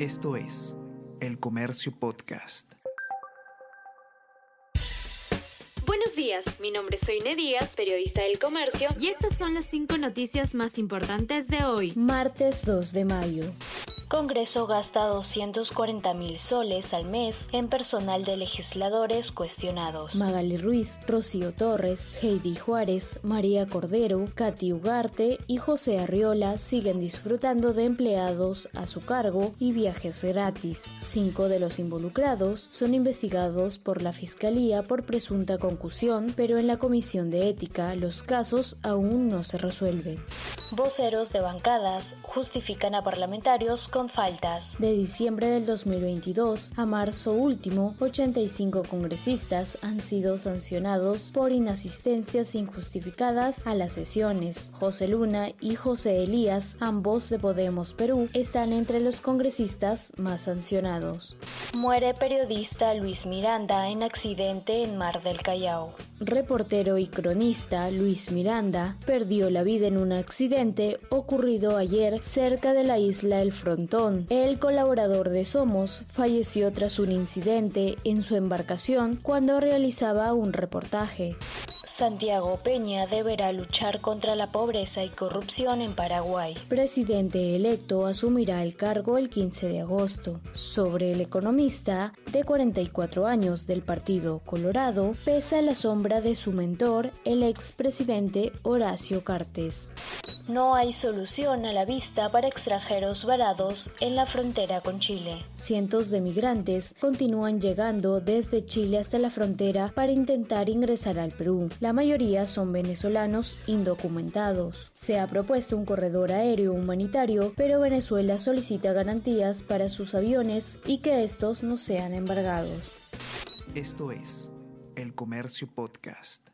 Esto es El Comercio Podcast. Buenos días, mi nombre es Soine Díaz, periodista del Comercio, y estas son las cinco noticias más importantes de hoy, martes 2 de mayo. Congreso gasta 240 mil soles al mes en personal de legisladores cuestionados. Magali Ruiz, Rocío Torres, Heidi Juárez, María Cordero, Katy Ugarte y José Arriola siguen disfrutando de empleados a su cargo y viajes gratis. Cinco de los involucrados son investigados por la Fiscalía por presunta concusión, pero en la Comisión de Ética los casos aún no se resuelven. Voceros de bancadas justifican a parlamentarios con faltas. De diciembre del 2022 a marzo último, 85 congresistas han sido sancionados por inasistencias injustificadas a las sesiones. José Luna y José Elías, ambos de Podemos Perú, están entre los congresistas más sancionados. Muere periodista Luis Miranda en accidente en Mar del Callao. Reportero y cronista Luis Miranda perdió la vida en un accidente ocurrido ayer cerca de la isla El Frontón. El colaborador de Somos falleció tras un incidente en su embarcación cuando realizaba un reportaje. Santiago Peña deberá luchar contra la pobreza y corrupción en Paraguay. Presidente electo asumirá el cargo el 15 de agosto. Sobre el economista de 44 años del Partido Colorado, pesa la sombra de su mentor, el expresidente Horacio Cartes. No hay solución a la vista para extranjeros varados en la frontera con Chile. Cientos de migrantes continúan llegando desde Chile hasta la frontera para intentar ingresar al Perú. La mayoría son venezolanos indocumentados. Se ha propuesto un corredor aéreo humanitario, pero Venezuela solicita garantías para sus aviones y que estos no sean embargados. Esto es El Comercio Podcast.